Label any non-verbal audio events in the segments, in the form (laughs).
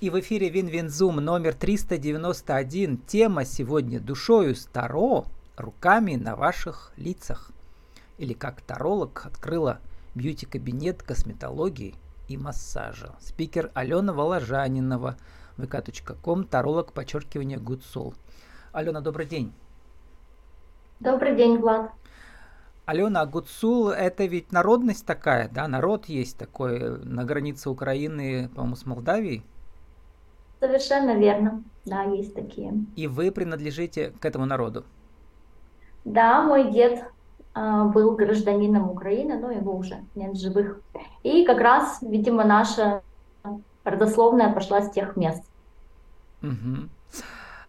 И в эфире Win-Win Zoom номер 391. Тема сегодня «Душою с Таро, руками на ваших лицах». Или как таролог открыла бьюти-кабинет косметологии и массажа. Спикер Алена Воложанинова, vk.com, таролог, подчеркивание Soul. Алена, добрый день. Добрый день, Влад. Алена, а Гуцул это ведь народность такая, да? Народ есть такой на границе Украины, по-моему, с Молдавией? Совершенно верно. Да, есть такие. И вы принадлежите к этому народу? Да, мой дед э, был гражданином Украины, но его уже нет живых. И как раз, видимо, наша родословная пошла с тех мест. Угу.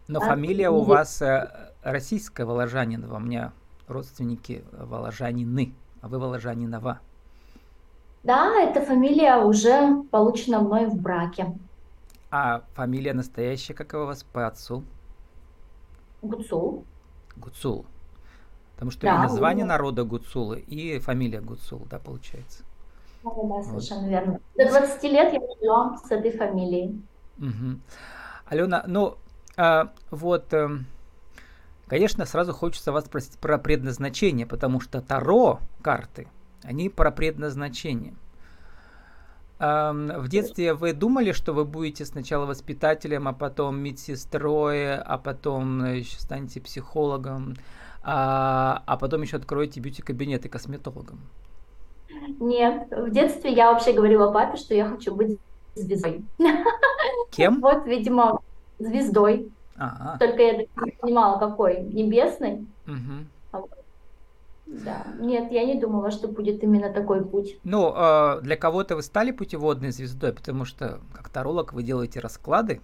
Но а, фамилия у вас э, российская, Воложанинова. У меня родственники Воложанины, а вы Воложанинова. Да, эта фамилия уже получена мной в браке. А фамилия настоящая, как у вас по отцу? Гуцул. Гуцул. Потому что да, и название да. народа Гуцулы, и фамилия Гуцул, да, получается? Да, да, совершенно вот. верно. До 20 лет я жила с этой фамилией. Угу. Алена, ну, а, вот, э, конечно, сразу хочется вас спросить про предназначение, потому что Таро карты, они про предназначение – в детстве вы думали, что вы будете сначала воспитателем, а потом медсестрой, а потом э, еще станете психологом, а, а потом еще откроете бьюти-кабинет и косметологом? Нет, в детстве я вообще говорила папе, что я хочу быть звездой. Кем? (laughs) Вот, видимо, звездой. Ага. Только я не понимала, какой. Небесной. Угу. Да, нет, я не думала, что будет именно такой путь. Ну, э, для кого-то вы стали путеводной звездой, потому что как таролог вы делаете расклады,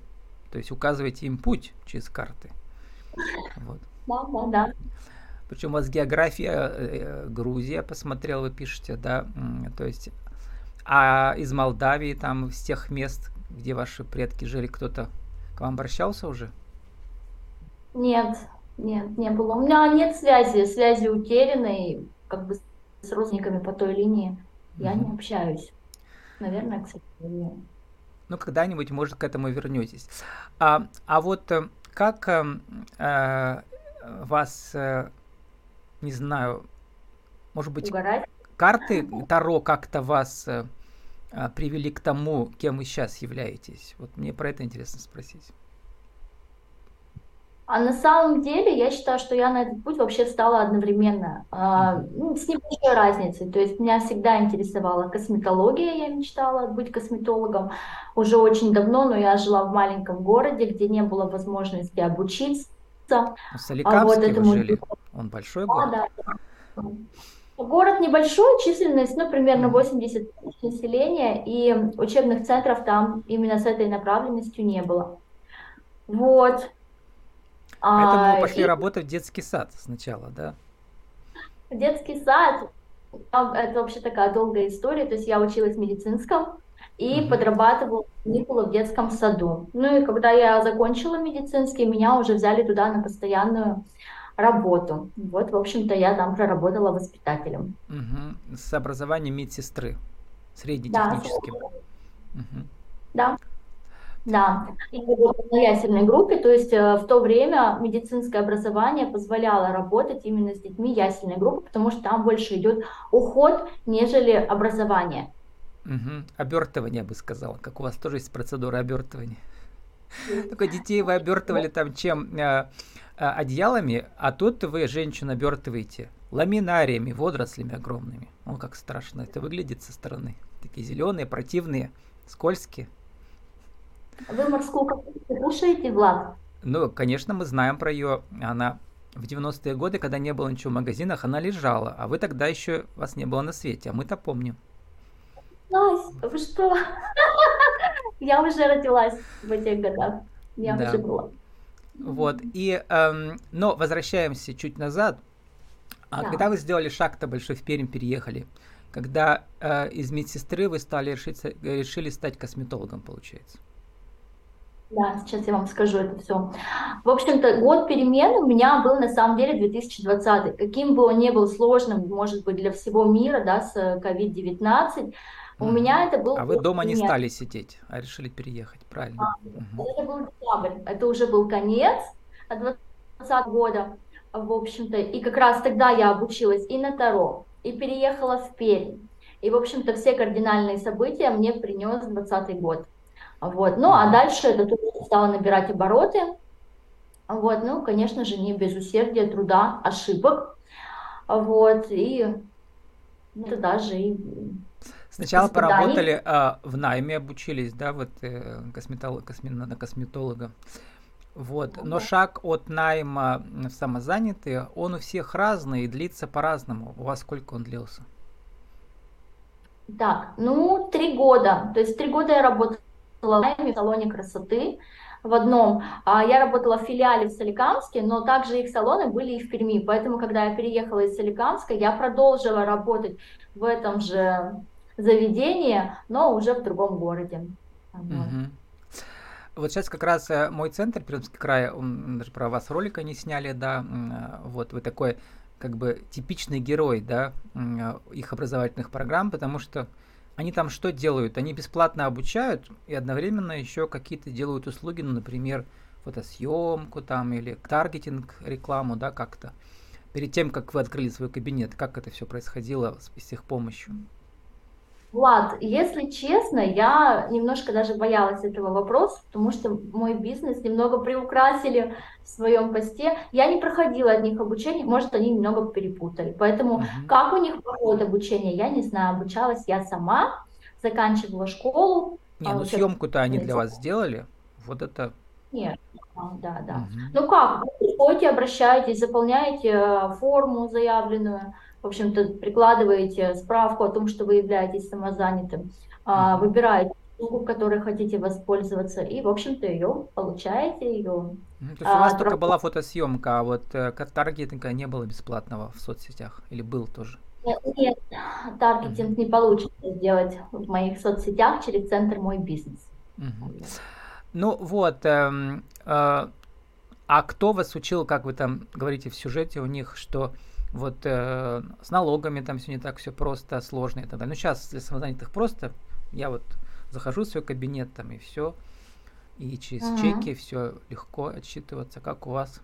то есть указываете им путь через карты. Вот. Да, да, да. Причем у вас география э, э, Грузия, посмотрел, вы пишете, да, то есть, а из Молдавии, там, с тех мест, где ваши предки жили, кто-то к вам обращался уже? Нет, нет, не было. У меня нет связи, связи утеряны, как бы с родственниками по той линии. Я mm-hmm. не общаюсь. Наверное, к сожалению. Ну, когда-нибудь, может, к этому вернетесь. А, а вот э, как э, э, вас, э, не знаю, может быть, Угорать? карты Таро как-то вас э, э, привели к тому, кем вы сейчас являетесь? Вот мне про это интересно спросить. А на самом деле я считаю, что я на этот путь вообще встала одновременно, а, ну, с небольшой разницей. То есть меня всегда интересовала косметология, я мечтала быть косметологом уже очень давно, но я жила в маленьком городе, где не было возможности обучиться. В Соликамске а вот этому... вы жили? Он большой город? А, да. Город небольшой, численность, ну, примерно 80 тысяч населения, и учебных центров там именно с этой направленностью не было. Вот, Поэтому а, пошли и... работать в детский сад сначала, да? Детский сад, это вообще такая долгая история, то есть я училась в медицинском и угу. подрабатывала каникулы в детском саду. Ну и когда я закончила медицинский, меня уже взяли туда на постоянную работу. Вот, в общем-то, я там проработала воспитателем. Угу. С образованием медсестры, среднетехническим. Да, угу. да. Да, работала на ясельной группе, то есть э, в то время медицинское образование позволяло работать именно с детьми ясельной группы, потому что там больше идет уход, нежели образование. Угу. Обертывание, я бы сказала, как у вас тоже есть процедура обертывания. Только детей вы обертывали там чем? Э, э, одеялами, а тут вы женщину обертываете ламинариями, водорослями огромными. О, как страшно это выглядит со стороны. Такие зеленые, противные, скользкие. Вы морскую капусту кушаете, Влад? Ну, конечно, мы знаем про ее. Она в 90-е годы, когда не было ничего в магазинах, она лежала. А вы тогда еще вас не было на свете, а мы-то помним. Настя, вы что? (laughs) Я уже родилась в этих годах. Я уже была. Вот, и, эм, но возвращаемся чуть назад. А да. когда вы сделали шаг-то большой в Пермь, переехали, когда э, из медсестры вы стали решиться, решили стать косметологом, получается? Да, сейчас я вам скажу это все. В общем-то, год перемен у меня был на самом деле 2020. Каким бы он ни был сложным, может быть, для всего мира, да, с COVID-19, У меня это был... А вы дома не стали сидеть, а решили переехать, правильно? А, угу. Это был декабрь, это уже был конец 2020 года, в общем-то, и как раз тогда я обучилась и на Таро, и переехала в Пермь. И, в общем-то, все кардинальные события мне принес 20 год. Вот. Ну, а дальше это тут стало набирать обороты. Вот. Ну, конечно же, не без усердия, труда, ошибок. Вот. И это даже и Сначала поработали а, в найме, обучились, да, вот э, косметолог, косме, на косметолога. Вот. Но шаг от найма в самозанятые, он у всех разный и длится по-разному. У вас сколько он длился? Так, ну, три года. То есть три года я работала в салоне красоты в одном. А я работала в филиале в Соликамске, но также их салоны были и в Перми. Поэтому, когда я переехала из Соликамска, я продолжила работать в этом же заведении, но уже в другом городе. Вот. Вот сейчас как раз э, мой центр, Пермский край, он, даже про вас ролика не сняли, да, э, вот вы такой как бы типичный герой, да, э, их образовательных программ, потому что они там что делают? Они бесплатно обучают и одновременно еще какие-то делают услуги, ну, например, фотосъемку там или таргетинг, рекламу, да, как-то. Перед тем, как вы открыли свой кабинет, как это все происходило с, с их помощью? Влад, если честно, я немножко даже боялась этого вопроса, потому что мой бизнес немного приукрасили в своем посте. Я не проходила от них обучение, может, они немного перепутали. Поэтому uh-huh. как у них проходит обучение, я не знаю. Обучалась я сама, заканчивала школу. Не, ну съемку-то они для вас сделали. Вот это нет, да, да. Угу. Ну как, вы приходите, обращаетесь, заполняете э, форму заявленную, в общем-то, прикладываете справку о том, что вы являетесь самозанятым, а, выбираете услугу, которой хотите воспользоваться, и, в общто ее получаете, ее. То есть а, у вас а, только была фотосъемка, а вот э, таргетинга не было бесплатного в соцсетях? Или был тоже? Нет, таргетинг mm-hmm. не получится сделать в моих соцсетях через центр «Мой бизнес». Mm-hmm. Ну вот, эм, э, а кто вас учил, как вы там говорите в сюжете у них, что вот э, с налогами там все не так все просто, сложно и так далее. Ну, сейчас для самозанятых просто. Я вот захожу в свой кабинет там и все. И через uh-huh. чеки все легко отсчитываться, как у вас.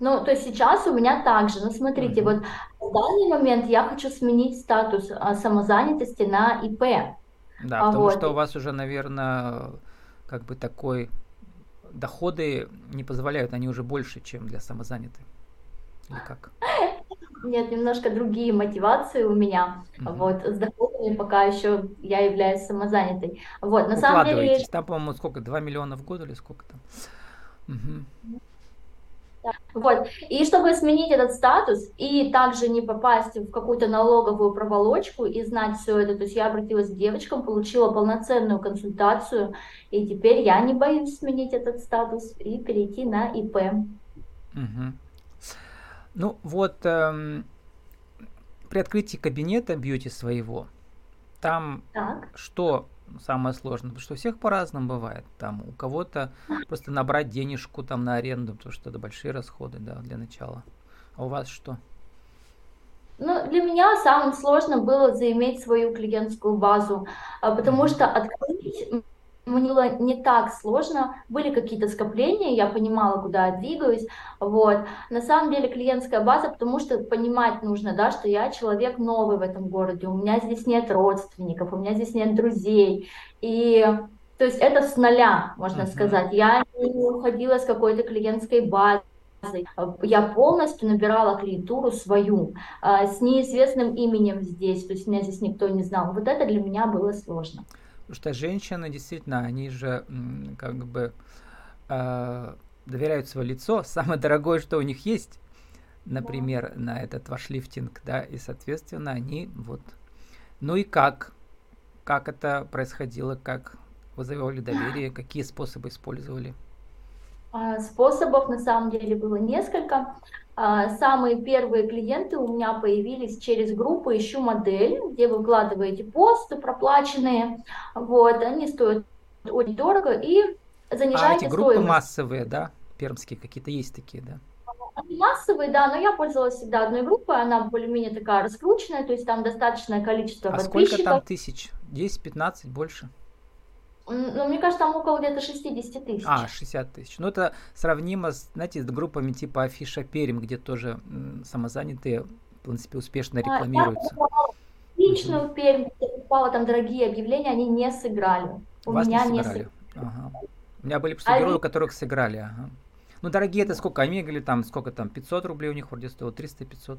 Ну, то есть сейчас у меня также. Но смотрите, uh-huh. вот в данный момент я хочу сменить статус а, самозанятости на ИП. Да, а потому вот. что у вас уже, наверное, как бы такой доходы не позволяют, они уже больше, чем для самозанятых. Или как? Нет, немножко другие мотивации у меня. Угу. Вот, с доходами пока еще я являюсь самозанятой. Вот, на самом деле... Там, по-моему, сколько, 2 миллиона в год или сколько там? Угу. Вот. И чтобы сменить этот статус и также не попасть в какую-то налоговую проволочку и знать все это, то есть я обратилась к девочкам, получила полноценную консультацию, и теперь я не боюсь сменить этот статус и перейти на ИП. Угу. Ну вот, эм, при открытии кабинета бьюти своего, там так. что самое сложное? Потому что у всех по-разному бывает. Там у кого-то (laughs) просто набрать денежку там на аренду, потому что это большие расходы, да, для начала. А у вас что? Ну, для меня самым сложным было заиметь свою клиентскую базу, а, потому что открыть мне было не так сложно, были какие-то скопления, я понимала, куда я двигаюсь, вот. На самом деле клиентская база, потому что понимать нужно, да, что я человек новый в этом городе, у меня здесь нет родственников, у меня здесь нет друзей, и то есть это с нуля, можно uh-huh. сказать. Я не уходила с какой-то клиентской базы, я полностью набирала клиентуру свою, а, с неизвестным именем здесь, то есть меня здесь никто не знал. Вот это для меня было сложно. Потому что женщины действительно, они же как бы э, доверяют свое лицо, (laughs) самое дорогое, что у них есть, например, на этот ваш лифтинг, да, и, соответственно, они вот. Ну и как? Как это происходило, как вы завоевали доверие, (gasps) какие способы использовали? А, способов на самом деле было несколько. А, самые первые клиенты у меня появились через группу «Ищу модель», где вы вкладываете посты проплаченные, вот, они стоят очень дорого и занижаете а эти группы стоимость. массовые, да, пермские какие-то есть такие, да? Они массовые, да, но я пользовалась всегда одной группой, она более-менее такая раскрученная, то есть там достаточное количество а подписчиков. сколько там тысяч? 10-15, больше? Ну, мне кажется, там около где-то 60 тысяч. А, 60 тысяч. Ну, это сравнимо, с, знаете, с группами типа Афиша Перим, где тоже м, самозанятые, в принципе, успешно рекламируются. Личную угу. Пермь, где покупала там дорогие объявления, они не сыграли. У Вас меня не сыграли? Не ага. У меня были просто а герои, у которых сыграли. Ага. Ну, дорогие это сколько? Омега или там сколько там? 500 рублей у них вроде стоило, 300-500.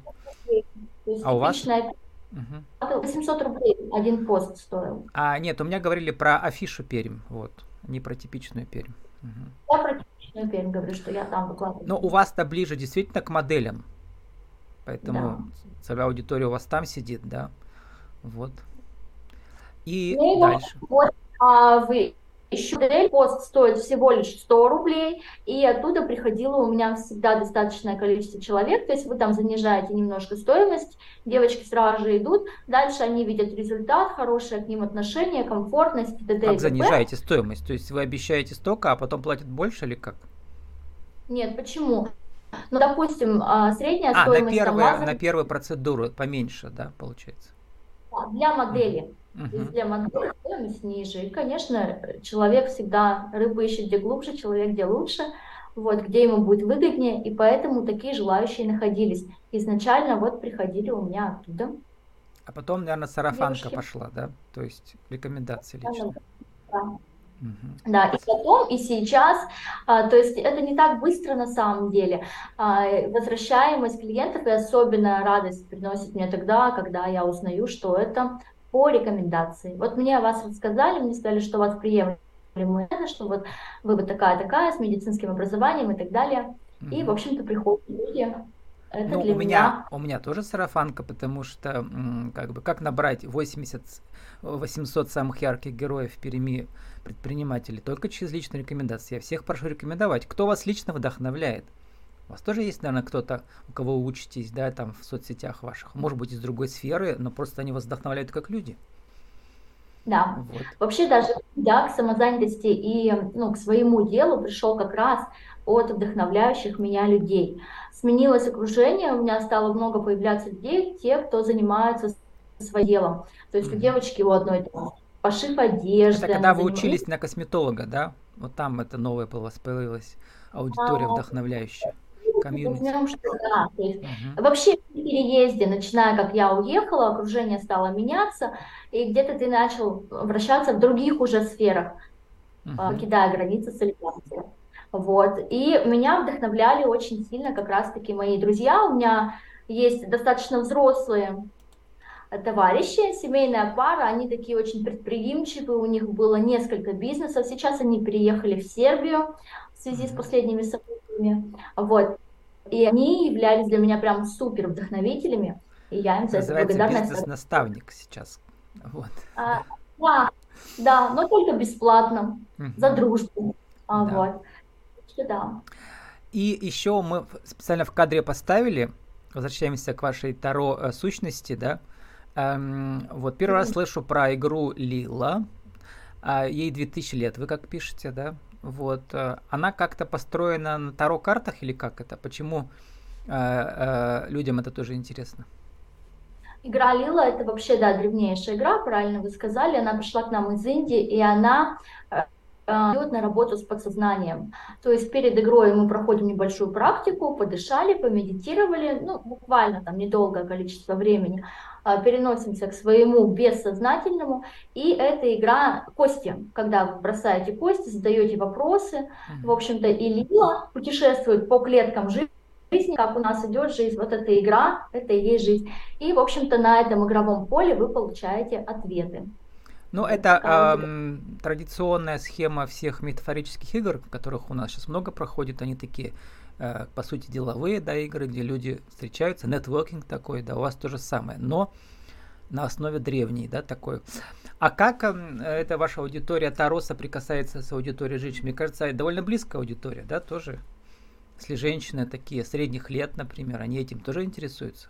А у вас? Угу. 800 рублей один пост стоил. А, нет, у меня говорили про афишу Пермь, вот, не про типичную Пермь. Угу. Я про типичную Пермь говорю, что я там выкладываю. Но у вас-то ближе действительно к моделям, поэтому да. целевая аудитория у вас там сидит, да? Вот. И ну, дальше. Вот, а, вы еще модель пост стоит всего лишь 100 рублей, и оттуда приходило у меня всегда достаточное количество человек, то есть вы там занижаете немножко стоимость, девочки сразу же идут, дальше они видят результат, хорошее к ним отношение, комфортность, т.д. Как занижаете стоимость? То есть вы обещаете столько, а потом платят больше или как? Нет, почему? Ну, допустим, а, средняя а, стоимость... на, первые, лазер... на первую процедуру поменьше, да, получается? Для модели. Модели стоимость ниже. И, конечно, человек всегда, рыбу ищет где глубже, человек где лучше, вот, где ему будет выгоднее, и поэтому такие желающие находились. Изначально вот приходили у меня оттуда. А потом, наверное, сарафанка Девушки. пошла, да? То есть рекомендации лично. Да. Угу. Да, и потом, и сейчас, а, то есть это не так быстро на самом деле. А, возвращаемость клиентов и особенно радость приносит мне тогда, когда я узнаю, что это по рекомендации. Вот мне о вас рассказали, мне сказали, что у вас приемлемые, что вот вы вот такая-такая, с медицинским образованием и так далее. Mm-hmm. И, в общем-то, приходят люди. Это ну, у меня, меня, у меня тоже сарафанка, потому что, как бы, как набрать 80, 800 самых ярких героев в Перми предпринимателей? Только через личную рекомендацию. Я всех прошу рекомендовать. Кто вас лично вдохновляет? У вас тоже есть, наверное, кто-то, у кого вы учитесь, да, там в соцсетях ваших, может быть, из другой сферы, но просто они вас вдохновляют как люди. Да. Вот. Вообще даже я к самозанятости и ну, к своему делу пришел как раз от вдохновляющих меня людей. Сменилось окружение, у меня стало много появляться людей, те, кто занимаются своим делом. То есть mm-hmm. у девочки у одной там, пошив одежды. Это когда вы учились на косметолога, да? Вот там это новое появилось, аудитория а, вдохновляющая комьюнити. Возьмем, что да. То есть. Вообще в переезде, начиная как я уехала, окружение стало меняться, и где-то ты начал вращаться в других уже сферах, uh-huh. покидая границы солидарности. Вот. И меня вдохновляли очень сильно как раз-таки мои друзья. У меня есть достаточно взрослые товарищи, семейная пара, они такие очень предприимчивые, у них было несколько бизнесов, сейчас они переехали в Сербию в связи с последними событиями, вот, и они являлись для меня прям супер вдохновителями. И я им за это благодарна. бизнес-наставник сейчас. Вот. А, да, да, но только бесплатно, угу. за дружбу. А, да. Вот. Да. И еще мы специально в кадре поставили, возвращаемся к вашей Таро э, сущности, да. Эм, вот первый раз слышу про игру Лила. А, ей 2000 лет, вы как пишете, да? Вот. Э, она как-то построена на таро-картах или как это? Почему э, э, людям это тоже интересно? Игра Лила это вообще, да, древнейшая игра, правильно вы сказали. Она пришла к нам из Индии, и она э, идет на работу с подсознанием. То есть перед игрой мы проходим небольшую практику, подышали, помедитировали, ну, буквально там недолгое количество времени, а, переносимся к своему бессознательному, и это игра кости, когда вы бросаете кости, задаете вопросы, в общем-то, и Лила путешествует по клеткам жизни, как у нас идет жизнь, вот эта игра, это и есть жизнь. И, в общем-то, на этом игровом поле вы получаете ответы. Ну, это э, традиционная схема всех метафорических игр, которых у нас сейчас много проходит. Они такие, э, по сути, деловые да, игры, где люди встречаются, нетворкинг такой, да, у вас то же самое, но на основе древней, да, такой. А как э, эта ваша аудитория Таро соприкасается с аудиторией женщин? Мне кажется, довольно близкая аудитория, да, тоже. Если женщины такие средних лет, например, они этим тоже интересуются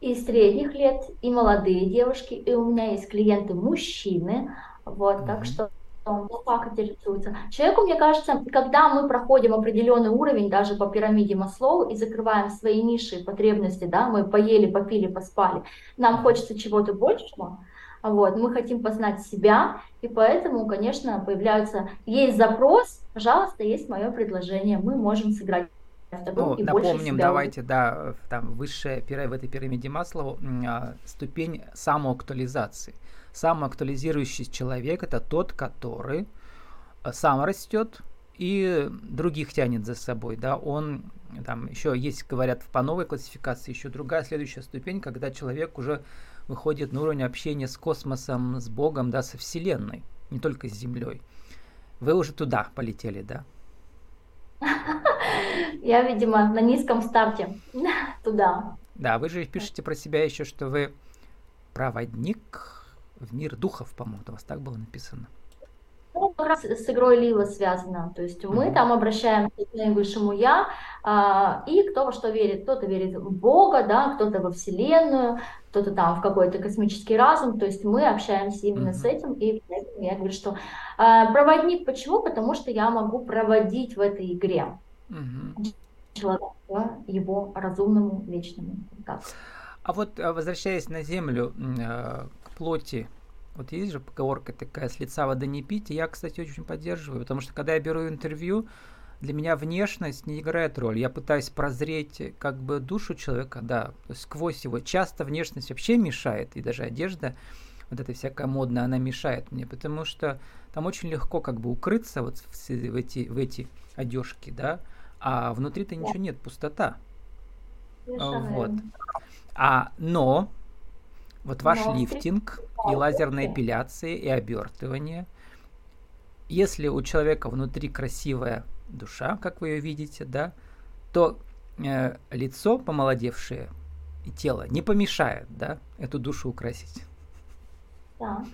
и средних лет, и молодые девушки, и у меня есть клиенты мужчины, вот, mm-hmm. так что Он так интересуется. Человеку, мне кажется, когда мы проходим определенный уровень, даже по пирамиде Маслоу, и закрываем свои ниши потребности, да, мы поели, попили, поспали, нам хочется чего-то большего, вот, мы хотим познать себя, и поэтому, конечно, появляются, есть запрос, пожалуйста, есть мое предложение, мы можем сыграть ну, напомним, давайте, да, там высшая в этой пирамиде Маслова а, ступень самоактуализации. Самоактуализирующий человек это тот, который э, сам растет и других тянет за собой, да, он там еще есть, говорят, по новой классификации еще другая следующая ступень, когда человек уже выходит на уровень общения с космосом, с Богом, да, со Вселенной, не только с Землей. Вы уже туда полетели, да? (laughs) Я, видимо, на низком старте (laughs) туда. Да, вы же пишете про себя еще, что вы проводник в мир духов, по-моему, у вас так было написано. Ну, как раз с игрой Лила связано. То есть мы mm-hmm. там обращаемся к наивысшему Я, а, и кто во что верит. Кто-то верит в Бога, да, кто-то во Вселенную, кто-то там в какой-то космический разум. То есть мы общаемся именно mm-hmm. с этим. И поэтому я говорю, что а, проводник почему? Потому что я могу проводить в этой игре mm-hmm. человека его разумному, вечному. Так. А вот а, возвращаясь на Землю, э, к плоти, вот есть же поговорка такая, с лица воды не пить, и я, кстати, очень поддерживаю, потому что когда я беру интервью, для меня внешность не играет роль. Я пытаюсь прозреть как бы душу человека, да, то есть сквозь его. Часто внешность вообще мешает, и даже одежда, вот эта всякая модная, она мешает мне, потому что там очень легко как бы укрыться вот в, в эти, в эти одежки, да, а внутри-то ничего нет, пустота. Вот. А, но вот ваш но лифтинг и лазерная эпиляция и обертывание, если у человека внутри красивая душа, как вы ее видите, да, то э, лицо помолодевшее и тело не помешает, да, эту душу украсить. Да.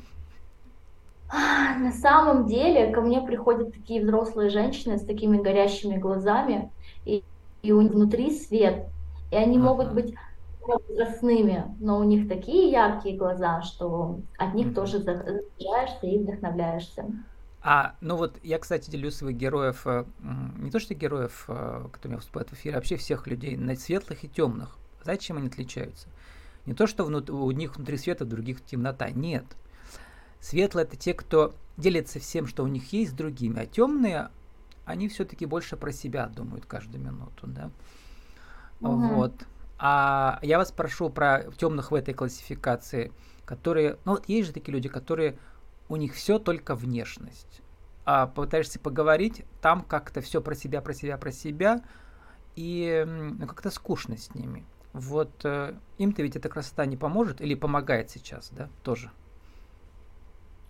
На самом деле ко мне приходят такие взрослые женщины с такими горящими глазами, и, и у них внутри свет, и они ага. могут быть возрастными, но у них такие яркие глаза, что от них mm-hmm. тоже заряжаешься и вдохновляешься. А, ну вот я, кстати, делю своих героев, э, не то что героев, э, которые выступают в эфире, а вообще всех людей, на светлых и темных. Знаете, чем они отличаются? Не то, что внут- у них внутри света, у других темнота. Нет. Светлые это те, кто делится всем, что у них есть, с другими, а темные, они все-таки больше про себя думают каждую минуту, да. Угу. Вот. А я вас прошу про темных в этой классификации, которые, ну вот есть же такие люди, которые у них все только внешность. А пытаешься поговорить, там как-то все про себя, про себя, про себя, и ну, как-то скучно с ними. Вот э, им-то ведь эта красота не поможет или помогает сейчас, да, тоже?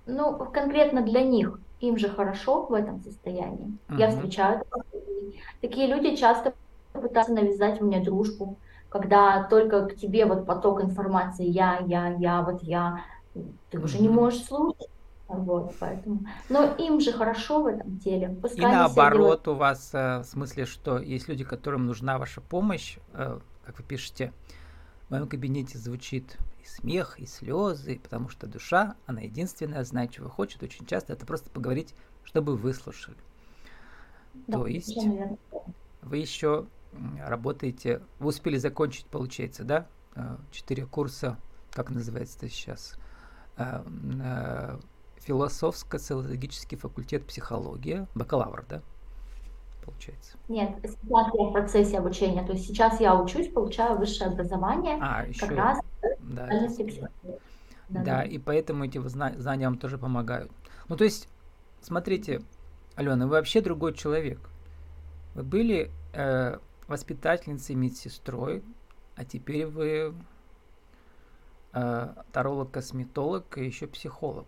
Ну, конкретно для них, им же хорошо в этом состоянии. Uh-huh. Я встречаю такие люди часто пытаются навязать мне дружбу, когда только к тебе вот поток информации я, я, я, вот я, ты уже не можешь слушать. Вот, поэтому. Но им же хорошо в этом деле. Пускай и наоборот, у вас э, в смысле, что есть люди, которым нужна ваша помощь, э, как вы пишете, в моем кабинете звучит и смех, и слезы, потому что душа, она единственная знает, чего хочет. Очень часто это просто поговорить, чтобы выслушали. Да, То есть вы еще работаете, вы успели закончить, получается, да? Э, четыре курса, как называется это сейчас? Э, э, Философско-социологический факультет психология, бакалавр, да? Получается. Нет, сейчас я в процессе обучения, то есть сейчас я учусь, получаю высшее образование, а, еще, как раз да, да, да, да, и поэтому эти знания вам тоже помогают. Ну, то есть, смотрите, Алена, вы вообще другой человек. Вы были э, воспитательницей, медсестрой, а теперь вы э, таролог-косметолог и еще психолог.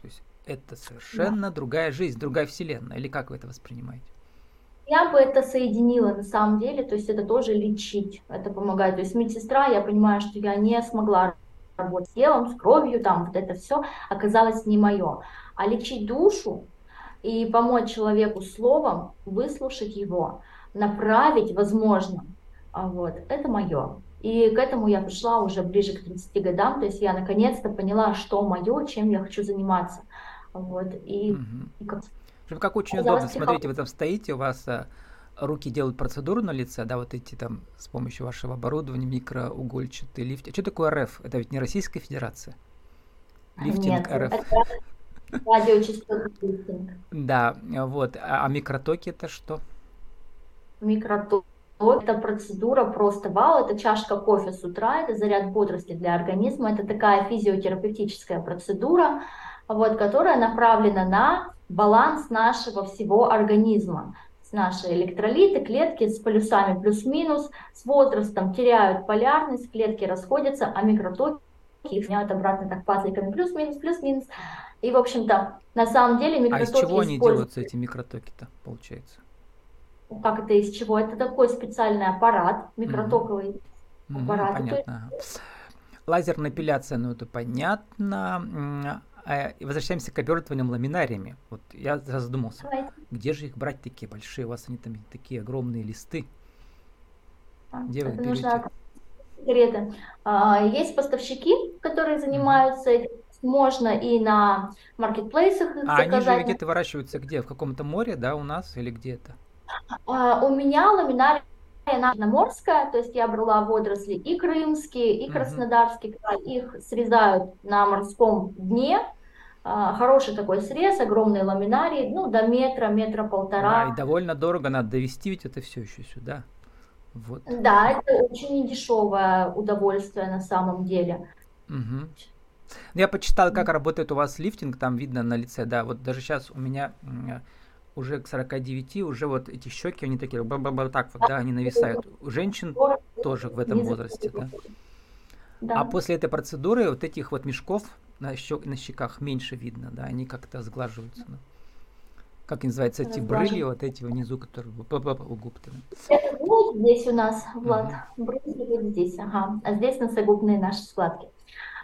То есть это совершенно да. другая жизнь, другая вселенная. Или как вы это воспринимаете? Я бы это соединила на самом деле, то есть это тоже лечить, это помогает. То есть медсестра, я понимаю, что я не смогла работать с телом, с кровью, там вот это все оказалось не мое. А лечить душу и помочь человеку словом, выслушать его, направить, возможно, а вот, это мое. И к этому я пришла уже ближе к 30 годам, то есть я наконец-то поняла, что мое, чем я хочу заниматься. Вот, и, угу. как... как очень удобно. Смотрите, вы там стоите, у вас а, руки делают процедуру на лице, да, вот эти там с помощью вашего оборудования, микроугольчатый лифт. А что такое РФ? Это ведь не Российская Федерация? Лифтинг Нет, РФ. Радиочастотный лифтинг. Да, вот. А, а микротоки это что? Микротоки это процедура просто вау, это чашка кофе с утра, это заряд бодрости для организма, это такая физиотерапевтическая процедура, вот, которая направлена на баланс нашего всего организма наши электролиты, клетки с полюсами плюс-минус, с возрастом теряют полярность, клетки расходятся, а микротоки их меняют обратно так пазликами плюс-минус, плюс-минус. И, в общем-то, на самом деле микротоки А из чего они делаются, эти микротоки-то, получается? Как это из чего? Это такой специальный аппарат, микротоковый mm-hmm. аппарат. Mm-hmm, понятно. Лазерная эпиляция, ну это понятно. А, возвращаемся к обертываниям ламинариями. Вот я задумался, Давайте. где же их брать такие большие? У вас они там такие огромные листы. Где вы их берете? Секреты. А, есть поставщики, которые занимаются этим. Можно и на маркетплейсах их а заказать. они же где-то выращиваются где? В каком-то море, да, у нас или где то А, у меня ламинарий Черноморская, то есть я брала водоросли и крымские, и краснодарские их срезают на морском дне, а, хороший такой срез, огромный ламинарий, ну, до метра, метра полтора. Да, и довольно дорого, надо довести ведь это все еще сюда. Вот. Да, это очень недешевое удовольствие на самом деле. Угу. Я почитал, как работает у вас лифтинг, там видно на лице, да, вот даже сейчас у меня уже к 49, уже вот эти щеки, они такие, ба -ба -ба, так вот, да, они нависают. У женщин тоже в этом возрасте, да. Да. А после этой процедуры вот этих вот мешков на, щек, на щеках меньше видно, да, они как-то сглаживаются. Да. Как называются эти брыли, вот эти внизу, которые у губ. Это вот здесь у нас, Влад, угу. брыли вот здесь, ага, а здесь носогубные наши складки.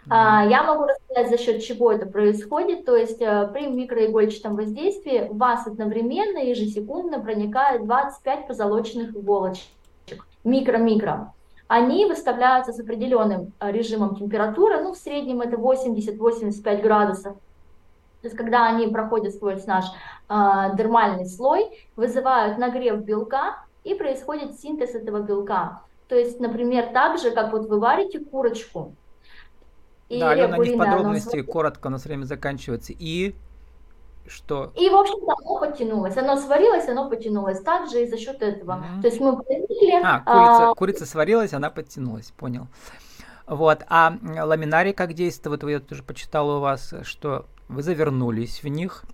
А, я могу рассказать, за счет чего это происходит. То есть э, при микроигольчатом воздействии в вас одновременно ежесекундно проникает 25 позолоченных иголочек. Микро-микро. Они выставляются с определенным э, режимом температуры, ну в среднем это 80-85 градусов. То есть когда они проходят сквозь наш э, дермальный слой, вызывают нагрев белка и происходит синтез этого белка. То есть, например, так же, как вот вы варите курочку, и да, Алена, не в подробности, оно... коротко, у нас время заканчивается. И что? И, в общем-то, оно потянулось. Оно сварилось, оно потянулось также и за счет этого. Mm-hmm. То есть мы провели... А, курица, а... курица сварилась, она подтянулась, понял. Вот, а ламинарий как действует? Вот я тоже почитал у вас, что вы завернулись в них,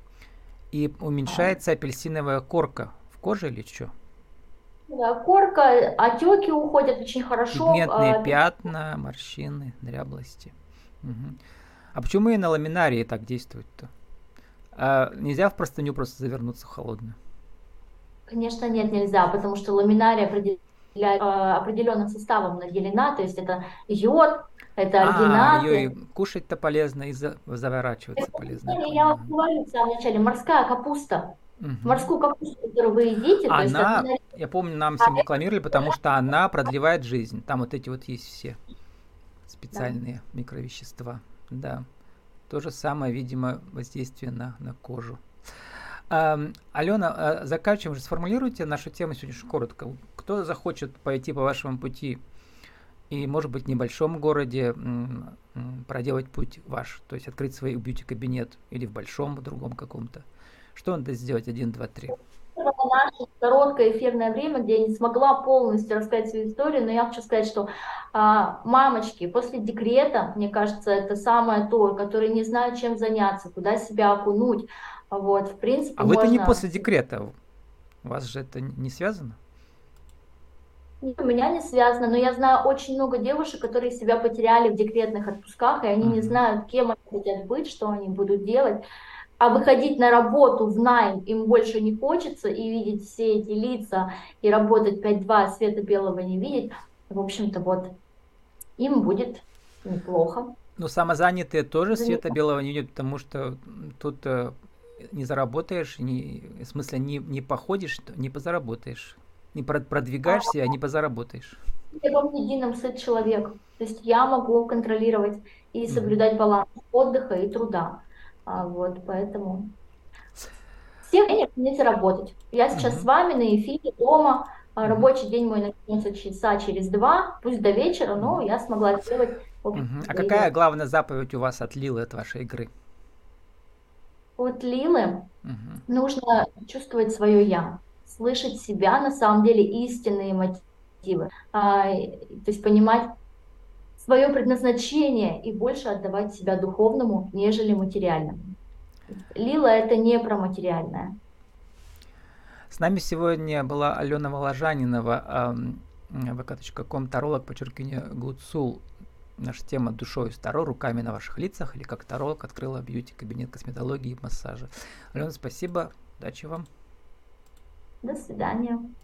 и уменьшается апельсиновая корка в коже или что? Да, корка, отеки уходят очень хорошо. Пигментные а... пятна, морщины, дряблости. Угу. А почему и на ламинарии так действует-то? А нельзя в простыню просто завернуться в холодную? Конечно, нет, нельзя, потому что ламинария определяет, э, определенным составом наделена, то есть это йод, это альгинат. А, ее и кушать-то полезно, и за, заворачиваться это, полезно. Я вам говорю в самом начале, морская капуста. Угу. Морскую капусту, которую вы едите. Она, есть, я помню, нам всем рекламировали, потому что она продлевает жизнь. Там вот эти вот есть все специальные да. микровещества. Да. То же самое, видимо, воздействие на, на кожу. А, Алена, заканчиваем. Сформулируйте нашу тему сегодня коротко. Кто захочет пойти по вашему пути и, может быть, в небольшом городе м, м, проделать путь ваш, то есть открыть свой бьюти-кабинет или в большом, в другом каком-то. Что надо сделать? Один, два, три наше короткое эфирное время, где я не смогла полностью рассказать свою историю, но я хочу сказать, что а, мамочки после декрета, мне кажется, это самое то, которые не знают, чем заняться, куда себя окунуть. Вот, в принципе, а можно... вы-то не после декрета, у вас же это не связано? у меня не связано, но я знаю очень много девушек, которые себя потеряли в декретных отпусках, и они mm-hmm. не знают, кем они хотят быть, что они будут делать а выходить на работу в найм им больше не хочется, и видеть все эти лица, и работать 5-2, света белого не видеть, в общем-то, вот, им будет неплохо. Ну, самозанятые тоже света белого не видят, потому что тут э, не заработаешь, не, в смысле, не, не походишь, не позаработаешь. Не продвигаешься, а не позаработаешь. Я вам единым сыт человек. То есть я могу контролировать и соблюдать баланс отдыха и труда. А, вот, поэтому все время начнете работать. Я сейчас Мгм. с вами на эфире дома, а, рабочий день мой начнется часа через два, пусть до вечера, но я смогла сделать Мгм. А какая главная заповедь у вас от Лилы, от вашей игры? От Лилы Мгм. нужно чувствовать свое я, слышать себя, на самом деле истинные мотивы, А, то есть понимать свое предназначение и больше отдавать себя духовному, нежели материальному. Лила это не про материальное. С нами сегодня была Алена Воложанинова, vk.com, таролог, подчеркивание Гуцул. Наша тема «Душой из Таро, руками на ваших лицах» или как таролог открыла бьюти-кабинет косметологии и массажа. Алена, спасибо, удачи вам. До свидания.